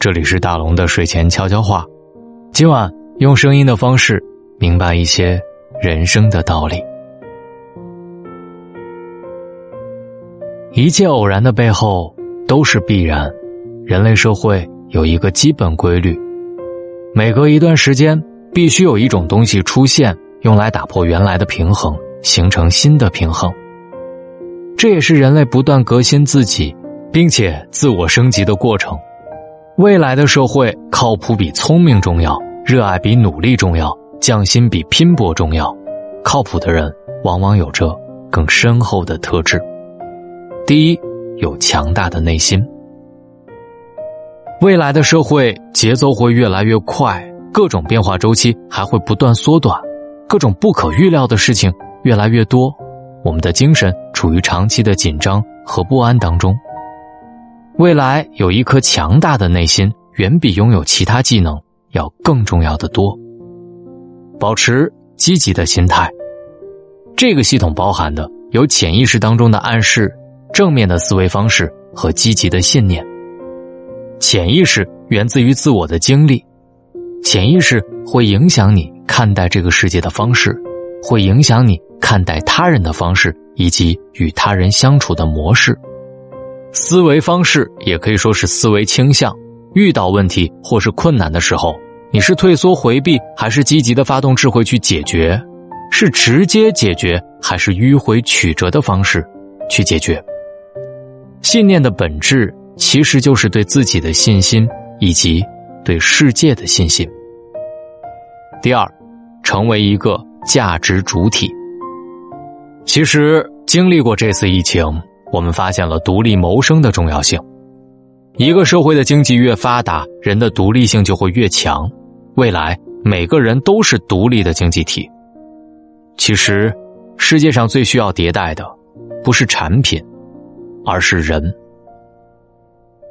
这里是大龙的睡前悄悄话，今晚用声音的方式明白一些人生的道理。一切偶然的背后都是必然，人类社会有一个基本规律：每隔一段时间，必须有一种东西出现，用来打破原来的平衡，形成新的平衡。这也是人类不断革新自己，并且自我升级的过程。未来的社会，靠谱比聪明重要，热爱比努力重要，匠心比拼搏重要。靠谱的人往往有着更深厚的特质。第一，有强大的内心。未来的社会节奏会越来越快，各种变化周期还会不断缩短，各种不可预料的事情越来越多，我们的精神处于长期的紧张和不安当中。未来有一颗强大的内心，远比拥有其他技能要更重要的多。保持积极的心态，这个系统包含的有潜意识当中的暗示、正面的思维方式和积极的信念。潜意识源自于自我的经历，潜意识会影响你看待这个世界的方式，会影响你看待他人的方式以及与他人相处的模式。思维方式也可以说是思维倾向。遇到问题或是困难的时候，你是退缩回避，还是积极的发动智慧去解决？是直接解决，还是迂回曲折的方式去解决？信念的本质其实就是对自己的信心以及对世界的信心。第二，成为一个价值主体。其实经历过这次疫情。我们发现了独立谋生的重要性。一个社会的经济越发达，人的独立性就会越强。未来，每个人都是独立的经济体。其实，世界上最需要迭代的，不是产品，而是人。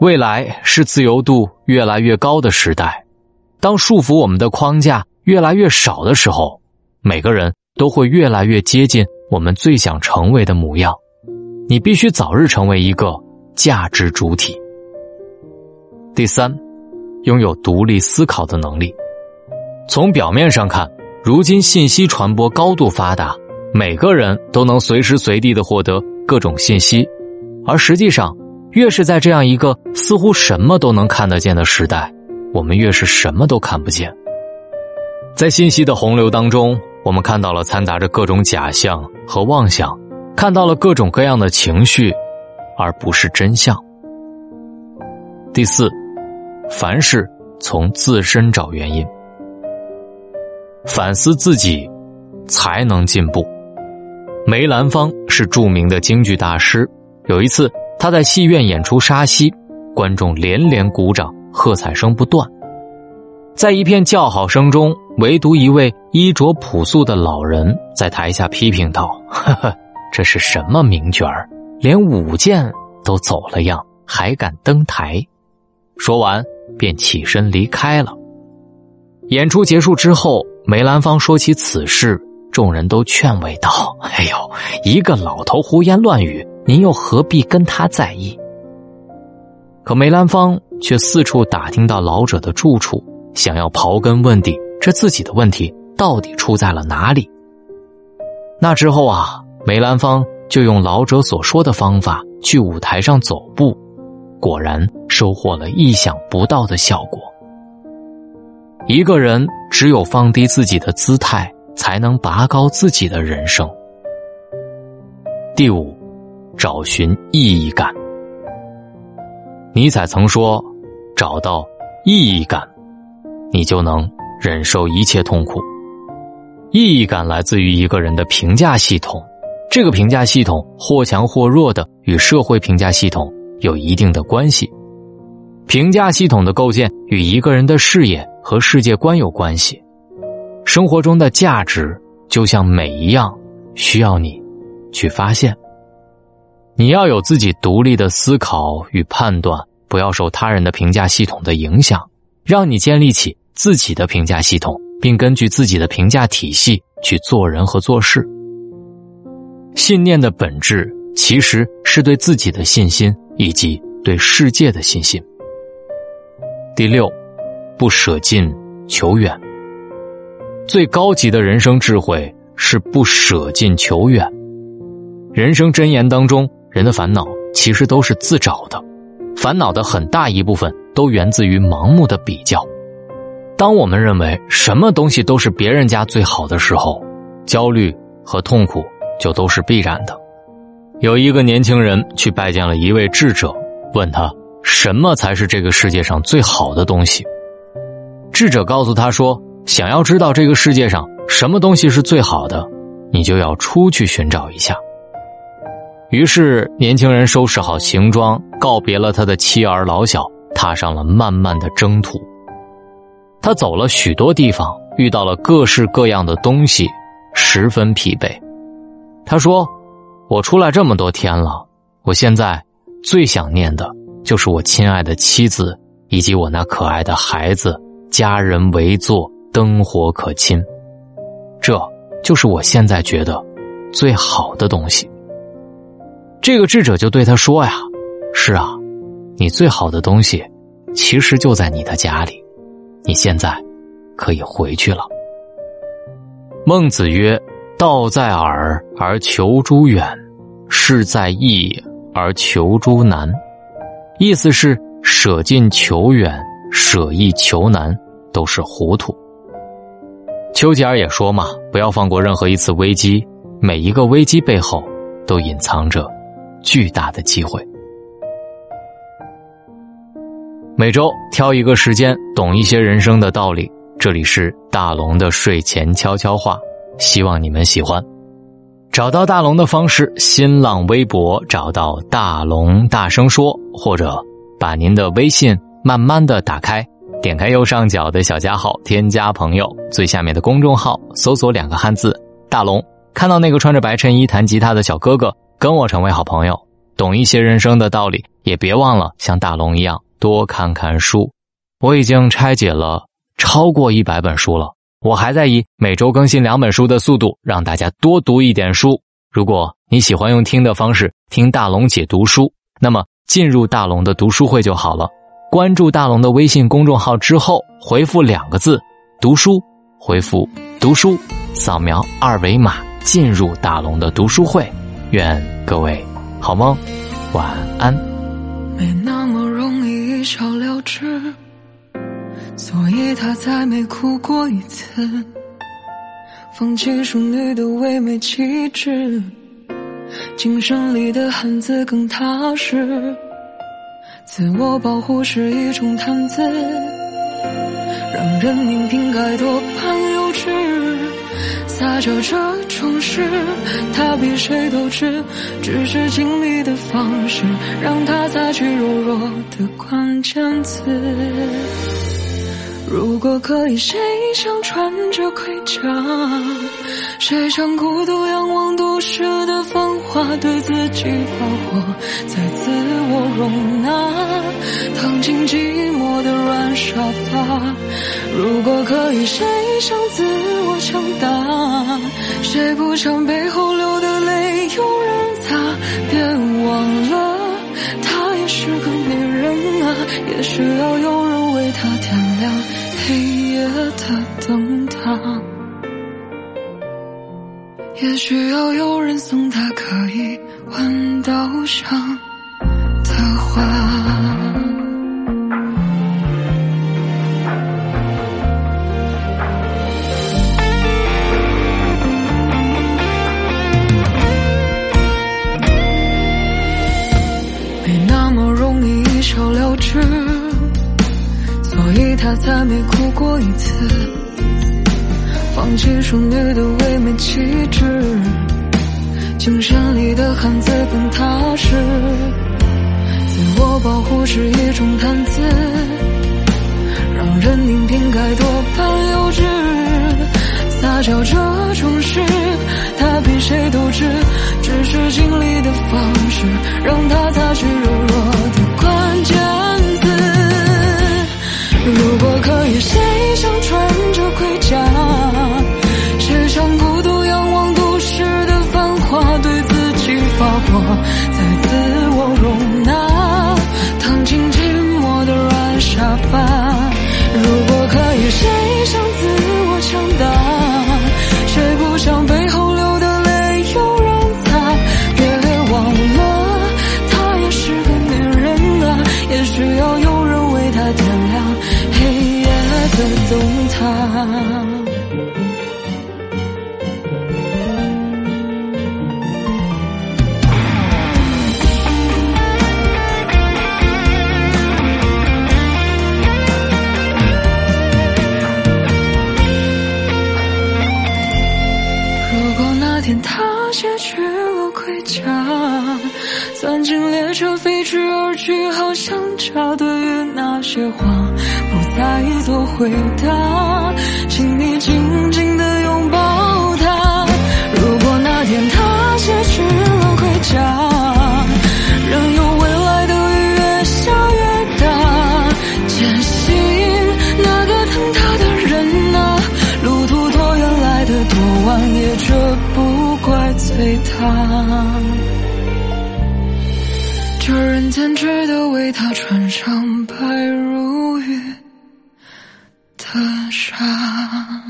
未来是自由度越来越高的时代。当束缚我们的框架越来越少的时候，每个人都会越来越接近我们最想成为的模样。你必须早日成为一个价值主体。第三，拥有独立思考的能力。从表面上看，如今信息传播高度发达，每个人都能随时随地的获得各种信息，而实际上，越是在这样一个似乎什么都能看得见的时代，我们越是什么都看不见。在信息的洪流当中，我们看到了掺杂着各种假象和妄想。看到了各种各样的情绪，而不是真相。第四，凡事从自身找原因，反思自己，才能进步。梅兰芳是著名的京剧大师。有一次，他在戏院演出沙溪，观众连连鼓掌，喝彩声不断。在一片叫好声中，唯独一位衣着朴素的老人在台下批评道：“呵呵。”这是什么名角儿？连舞剑都走了样，还敢登台？说完便起身离开了。演出结束之后，梅兰芳说起此事，众人都劝慰道：“哎呦，一个老头胡言乱语，您又何必跟他在意？”可梅兰芳却四处打听到老者的住处，想要刨根问底，这自己的问题到底出在了哪里？那之后啊。梅兰芳就用老者所说的方法去舞台上走步，果然收获了意想不到的效果。一个人只有放低自己的姿态，才能拔高自己的人生。第五，找寻意义感。尼采曾说：“找到意义感，你就能忍受一切痛苦。”意义感来自于一个人的评价系统。这个评价系统或强或弱的与社会评价系统有一定的关系，评价系统的构建与一个人的视野和世界观有关系。生活中的价值就像美一样，需要你去发现。你要有自己独立的思考与判断，不要受他人的评价系统的影响，让你建立起自己的评价系统，并根据自己的评价体系去做人和做事。信念的本质其实是对自己的信心以及对世界的信心。第六，不舍近求远。最高级的人生智慧是不舍近求远。人生箴言当中，人的烦恼其实都是自找的，烦恼的很大一部分都源自于盲目的比较。当我们认为什么东西都是别人家最好的时候，焦虑和痛苦就都是必然的。有一个年轻人去拜见了一位智者，问他什么才是这个世界上最好的东西。智者告诉他说。想要知道这个世界上什么东西是最好的，你就要出去寻找一下。于是，年轻人收拾好行装，告别了他的妻儿老小，踏上了漫漫的征途。他走了许多地方，遇到了各式各样的东西，十分疲惫。他说：“我出来这么多天了，我现在最想念的就是我亲爱的妻子以及我那可爱的孩子，家人围坐。”灯火可亲，这就是我现在觉得最好的东西。这个智者就对他说：“呀，是啊，你最好的东西其实就在你的家里，你现在可以回去了。”孟子曰：“道在耳而求诸远，事在易而求诸难。”意思是舍近求远，舍易求难，都是糊涂。丘吉尔也说嘛，不要放过任何一次危机，每一个危机背后都隐藏着巨大的机会。每周挑一个时间，懂一些人生的道理。这里是大龙的睡前悄悄话，希望你们喜欢。找到大龙的方式：新浪微博找到大龙，大声说，或者把您的微信慢慢的打开。点开右上角的小加号，添加朋友，最下面的公众号搜索两个汉字“大龙”，看到那个穿着白衬衣弹吉他的小哥哥，跟我成为好朋友，懂一些人生的道理，也别忘了像大龙一样多看看书。我已经拆解了超过一百本书了，我还在以每周更新两本书的速度让大家多读一点书。如果你喜欢用听的方式听大龙解读书，那么进入大龙的读书会就好了。关注大龙的微信公众号之后，回复两个字“读书”，回复“读书”，扫描二维码进入大龙的读书会。愿各位好梦，晚安。没那么容易一笑了之，所以他再没哭过一次。放弃淑女的唯美气质，精神里的汉子更踏实。自我保护是一种谈资，让人拧瓶盖多半幼稚。撒娇这种事，他比谁都知，只是经历的方式，让他擦去柔弱的关键词。如果可以，谁想穿着盔甲？谁想孤独仰望都市的繁华，对自己发火，再自我容纳，躺进寂寞的软沙发。如果可以，谁想自我强大？谁不想背后流的泪有人擦？别忘了，她也是个女人啊，也需要有亮黑夜的灯塔。也需要有人送他可以闻到香的花。没那么他再没哭过一次。放弃淑女的唯美气质，精神里的汉子更踏实。自我保护是一种谈资，让人拧瓶盖多半幼稚。撒娇这种事，他比谁都知，只是经历的方式，让他擦去那躺进寂寞的软沙发如果可以谁想自我强大谁不想背后流的泪有人擦别忘了她也是个女人啊也需要有人为她点亮黑夜的灯塔。天，塌卸去了盔甲，钻进列车飞驰而去，好像他对于那些话不再做回答，请你静静为他，这人间值得为他穿上白如玉的纱。